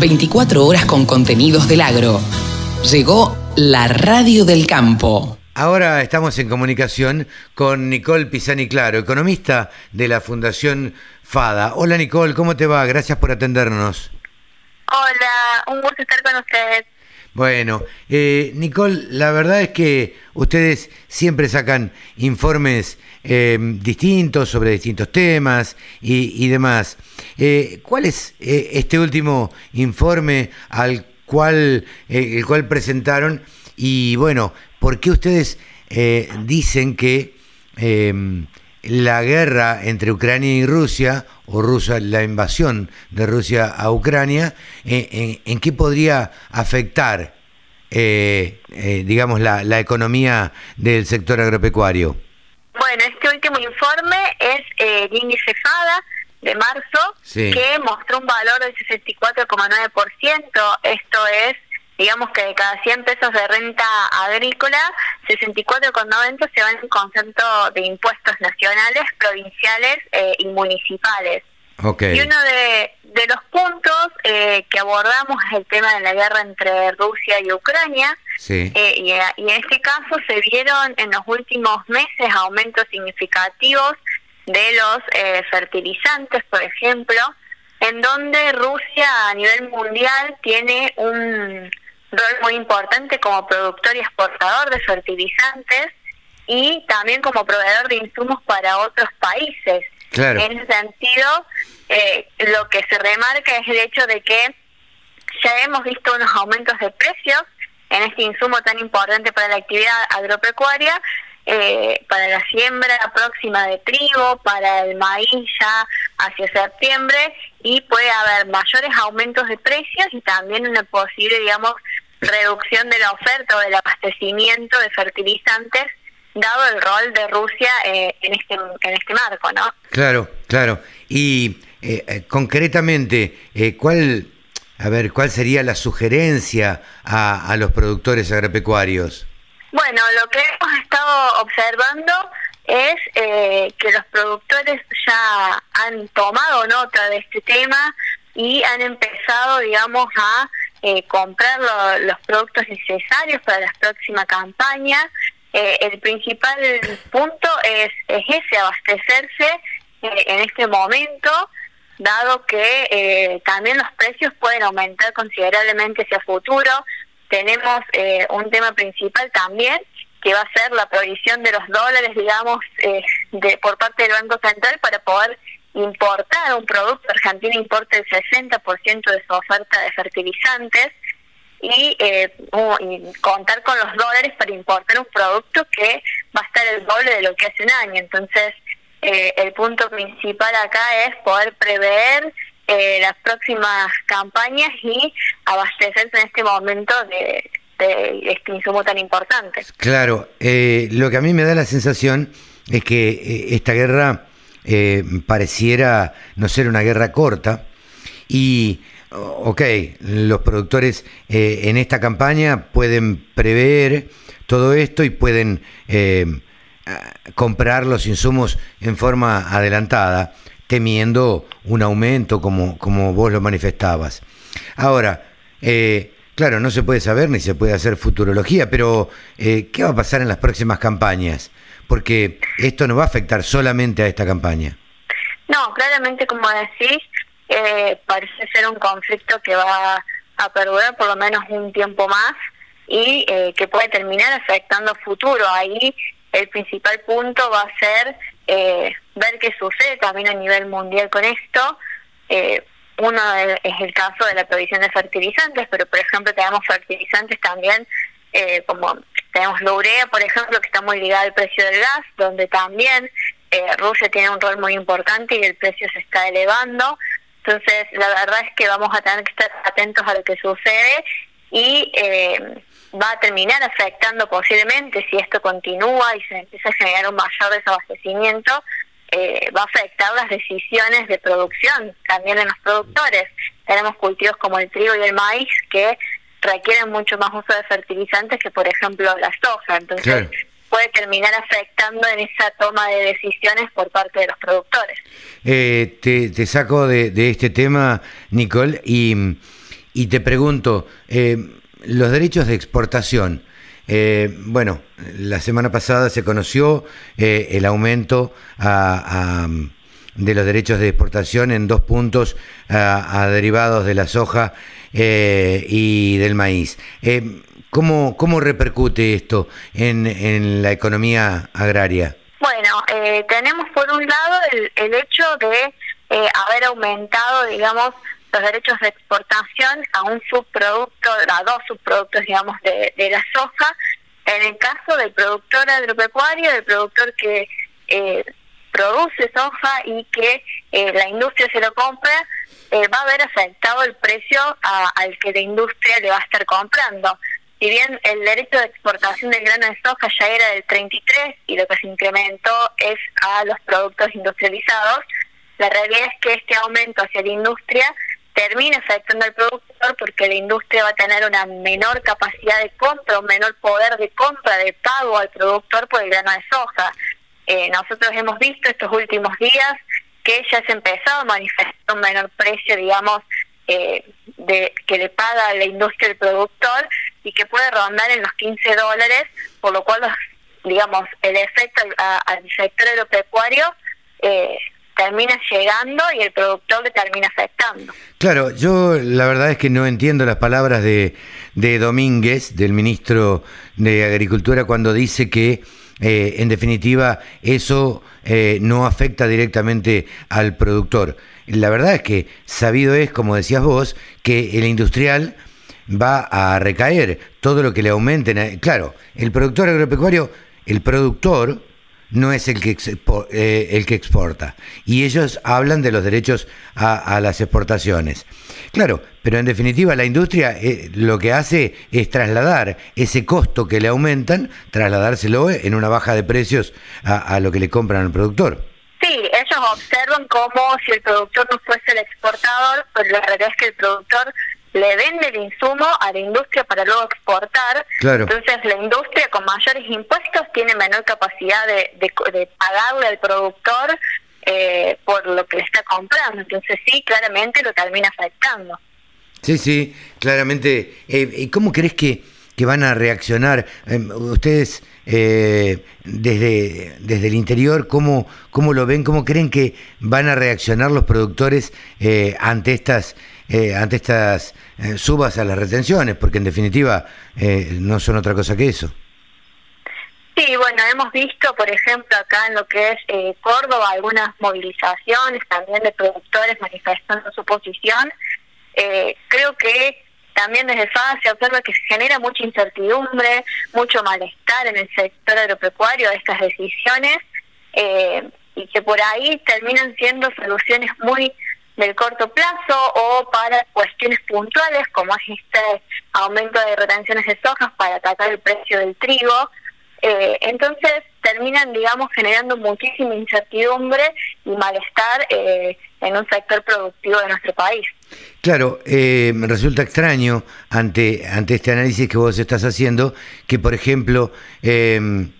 24 horas con contenidos del agro. Llegó la radio del campo. Ahora estamos en comunicación con Nicole Pisani Claro, economista de la Fundación FADA. Hola Nicole, ¿cómo te va? Gracias por atendernos. Hola, un gusto estar con ustedes. Bueno, eh, Nicole, la verdad es que ustedes siempre sacan informes eh, distintos sobre distintos temas y, demás. Eh, ¿Cuál es eh, este último informe al cual, el cual presentaron? Y bueno, ¿por qué ustedes dicen que la guerra entre Ucrania y Rusia, o Rusia, la invasión de Rusia a Ucrania, en, qué podría afectar, eh, eh, digamos, la, la, economía del sector agropecuario? Bueno, este último informe es eh, el índice FADA de marzo, que mostró un valor del 64,9%. Esto es digamos que de cada 100 pesos de renta agrícola, 64,90 se van en concepto de impuestos nacionales, provinciales eh, y municipales. Y uno de, los puntos eh, que abordamos es el tema de la guerra entre Rusia y Ucrania. Eh, y, y, en este caso se vieron en los últimos meses aumentos significativos de los fertilizantes, por ejemplo, en donde Rusia a nivel mundial tiene un rol muy importante como productor y exportador de fertilizantes y también como proveedor de insumos para otros países. En ese sentido, eh, lo que se remarca es el hecho de que ya hemos visto unos aumentos de precios en este insumo tan importante para la actividad agropecuaria, eh, para la siembra próxima de trigo, para el maíz ya hacia septiembre y puede haber mayores aumentos de precios y también una posible, digamos, reducción de la oferta o del abastecimiento de fertilizantes dado el rol de Rusia eh, en este en este marco, ¿no? Claro, claro. Y eh, eh, concretamente, ¿cuál a ver cuál sería la sugerencia a, a los productores agropecuarios? Bueno, lo que hemos estado observando es que los productores ya han tomado nota de este tema y han empezado, digamos, a eh, comprar los productos necesarios para la próxima campaña. Eh, el principal punto es, es ese, abastecerse eh, en este momento, dado que eh, también los precios pueden aumentar considerablemente hacia futuro. Tenemos un tema principal también, que va a ser la provisión de los dólares, digamos, de, por parte del Banco Central para poder importar un producto. Argentina importa el 60% de su oferta de fertilizantes y, eh, contar con los dólares para importar un producto que va a estar el doble de lo que hace un año. Entonces, eh, el punto principal acá es poder prever eh, las próximas campañas y abastecerse en este momento de, de este insumo tan importante. Claro, lo que a mí me da la sensación es que esta guerra eh, pareciera no ser una guerra corta y, ok, los productores eh, en esta campaña pueden prever todo esto y pueden eh, comprar los insumos en forma adelantada, temiendo un aumento como, como vos lo manifestabas. Ahora, claro, no se puede saber ni se puede hacer futurología, pero ¿qué va a pasar en las próximas campañas? Porque esto no va a afectar solamente a esta campaña. No, claramente, como decís, eh, parece ser un conflicto que va a perdurar por lo menos un tiempo más y eh, que puede terminar afectando futuro. Ahí el principal punto va a ser eh, ver qué sucede también a nivel mundial con esto. uno es el caso de la provisión de fertilizantes, pero por ejemplo tenemos fertilizantes también como tenemos la urea, por ejemplo, que está muy ligada al precio del gas, donde también eh, Rusia tiene un rol muy importante y el precio se está elevando. Entonces, la verdad es que vamos a tener que estar atentos a lo que sucede y eh, va a terminar afectando posiblemente, si esto continúa y se empieza a generar un mayor desabastecimiento, eh, va a afectar las decisiones de producción también en los productores. Tenemos cultivos como el trigo y el maíz que requieren mucho más uso de fertilizantes que, por ejemplo, la soja. Entonces, puede terminar afectando en esa toma de decisiones por parte de los productores. Eh, te, saco de, este tema, Nicole, y, y te pregunto, los derechos de exportación, bueno, la semana pasada se conoció el aumento de los derechos de exportación en dos puntos a, derivados de la soja y del maíz. ¿Cómo, ¿Cómo repercute esto en, en la economía agraria? Bueno, eh, tenemos por un lado el, el hecho de eh, haber aumentado, digamos, los derechos de exportación a un subproducto, a dos subproductos, digamos, de, de la soja. En el caso del productor agropecuario, del productor que eh, produce soja y que la industria se lo compra, va a haber afectado el precio al que la industria le va a estar comprando si bien el derecho de exportación del grano de soja ya era del 33 y lo que se incrementó es a los productos industrializados, la realidad es que este aumento hacia la industria termina afectando al productor porque la industria va a tener una menor capacidad de compra, un menor poder de compra, de pago al productor por el grano de soja. Eh, nosotros hemos visto estos últimos días que ya se ha empezado a manifestar un menor precio, digamos, eh, de que le paga la industria el productor y que puede rondar en los 15 dólares, por lo cual, digamos, el efecto al, sector agropecuario eh, termina llegando y el productor le termina afectando. Claro, yo la verdad es que no entiendo las palabras de, de Domínguez, del ministro de Agricultura, cuando dice que eh, en definitiva eso eh, no afecta directamente al productor. La verdad es que sabido es, como decías vos, que el industrial va a recaer todo lo que le aumenten. Claro, el productor agropecuario, el productor no es el que, eh, el que exporta. Y ellos hablan de los derechos a, las exportaciones. Claro, pero en definitiva la industria eh, lo que hace es trasladar ese costo que le aumentan, trasladárselo en una baja de precios a, a lo que le compran al productor. Sí, ellos observan como si el productor no fuese el exportador, pero la realidad es que el productor le vende el insumo a la industria para luego exportar. Entonces la industria con mayores impuestos tiene menor capacidad de, de, pagarle al productor eh, por lo que le está comprando. Entonces sí, claramente lo termina afectando. Sí, sí, claramente. Eh, ¿Y ¿Cómo crees que, que van a reaccionar? Em, ustedes eh, desde, desde el interior, ¿cómo, ¿cómo lo ven? ¿Cómo creen que van a reaccionar los productores ante estas eh, ante estas eh, subas a las retenciones, porque en definitiva eh, no son otra cosa que eso. Sí, bueno, hemos visto, por ejemplo, acá en lo que es Córdoba, algunas movilizaciones también de productores manifestando su posición. creo que también desde FAA se observa que se genera mucha incertidumbre, mucho malestar en el sector agropecuario de estas decisiones y que por ahí terminan siendo soluciones muy del corto plazo o para cuestiones puntuales como es este aumento de retenciones de sojas para atacar el precio del trigo. Eh, entonces terminan, digamos, generando muchísima incertidumbre y malestar eh, en un sector productivo de nuestro país. Claro, eh, resulta extraño ante, ante este análisis que vos estás haciendo que, por ejemplo, em,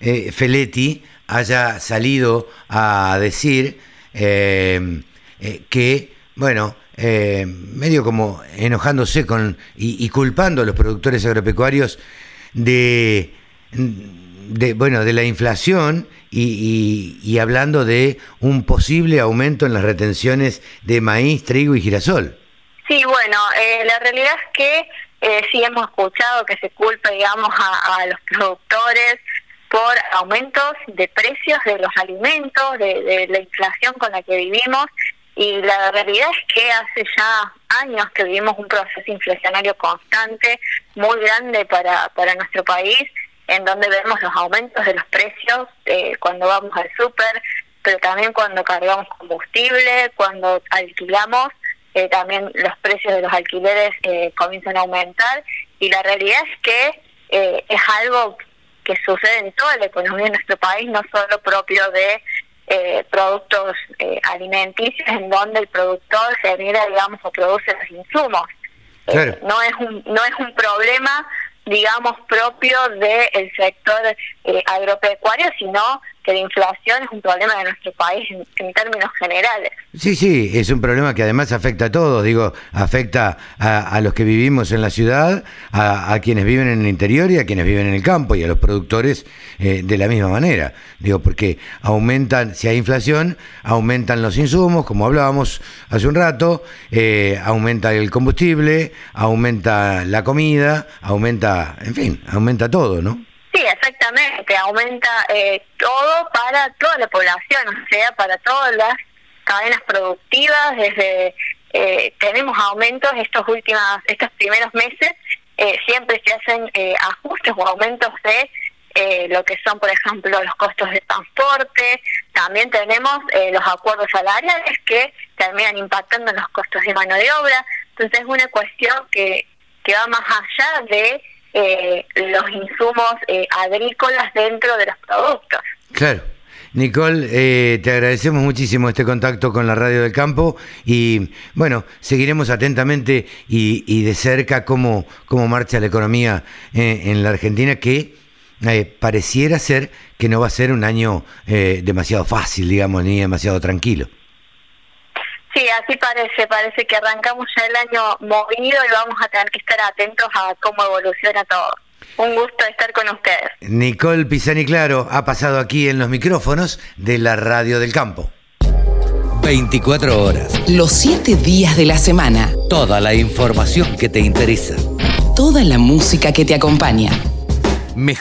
eh, Feletti haya salido a decir em, eh, que, bueno, eh, medio como enojándose con y, culpando a los productores agropecuarios de, de bueno de la inflación y, hablando de un posible aumento en las retenciones de maíz, trigo y girasol. Sí, bueno, eh, la realidad es que sí hemos escuchado que se culpa, digamos, a, los productores por aumentos de precios de los alimentos, de la inflación con la que vivimos y la realidad es que hace ya años que vivimos un proceso inflacionario constante, muy grande para, para nuestro país, en donde vemos los aumentos de los precios eh, cuando vamos al súper, pero también cuando cargamos combustible, cuando alquilamos, eh, también los precios de los alquileres eh, comienzan a aumentar. Y la realidad es que es algo que sucede en toda la economía de nuestro país, no solo propio de eh, productos eh, alimenticios en donde el productor se mira, digamos, o produce los insumos. Eh, no es un no es un problema, digamos, propio del sector agropecuario, sino que la inflación es un problema de nuestro país en, términos generales. Sí, sí, es un problema que además afecta a todos, digo, afecta a, los que vivimos en la ciudad, a, quienes viven en el interior y a quienes viven en el campo y a los productores eh, de la misma manera, digo, porque aumentan, si hay inflación, aumentan los insumos, como hablábamos hace un rato, eh, aumenta el combustible, aumenta la comida, aumenta, en fin, aumenta todo, ¿no? Sí, exactamente, aumenta eh, todo para toda la población, o sea, para todas las cadenas productivas, desde eh, tenemos aumentos estos últimos, estos primeros meses, eh, siempre se hacen ajustes o aumentos de lo que son, por ejemplo, los costos de transporte, también tenemos los acuerdos salariales que terminan impactando en los costos de mano de obra, entonces es una cuestión que, que va más allá de eh, los insumos eh, agrícolas dentro de los productos. Claro. Nicole, eh, te agradecemos muchísimo este contacto con la Radio del Campo y bueno, seguiremos atentamente y, de cerca cómo, cómo marcha la economía en la Argentina que pareciera ser que no va a ser un año demasiado fácil, digamos, ni demasiado tranquilo. Sí, así parece, parece que arrancamos ya el año movido y vamos a tener que estar atentos a cómo evoluciona todo. Un gusto estar con ustedes. Nicole Pisani Claro ha pasado aquí en los micrófonos de la Radio del Campo. 24 horas. Los 7 días de la semana. Toda la información que te interesa. Toda la música que te acompaña. Mejor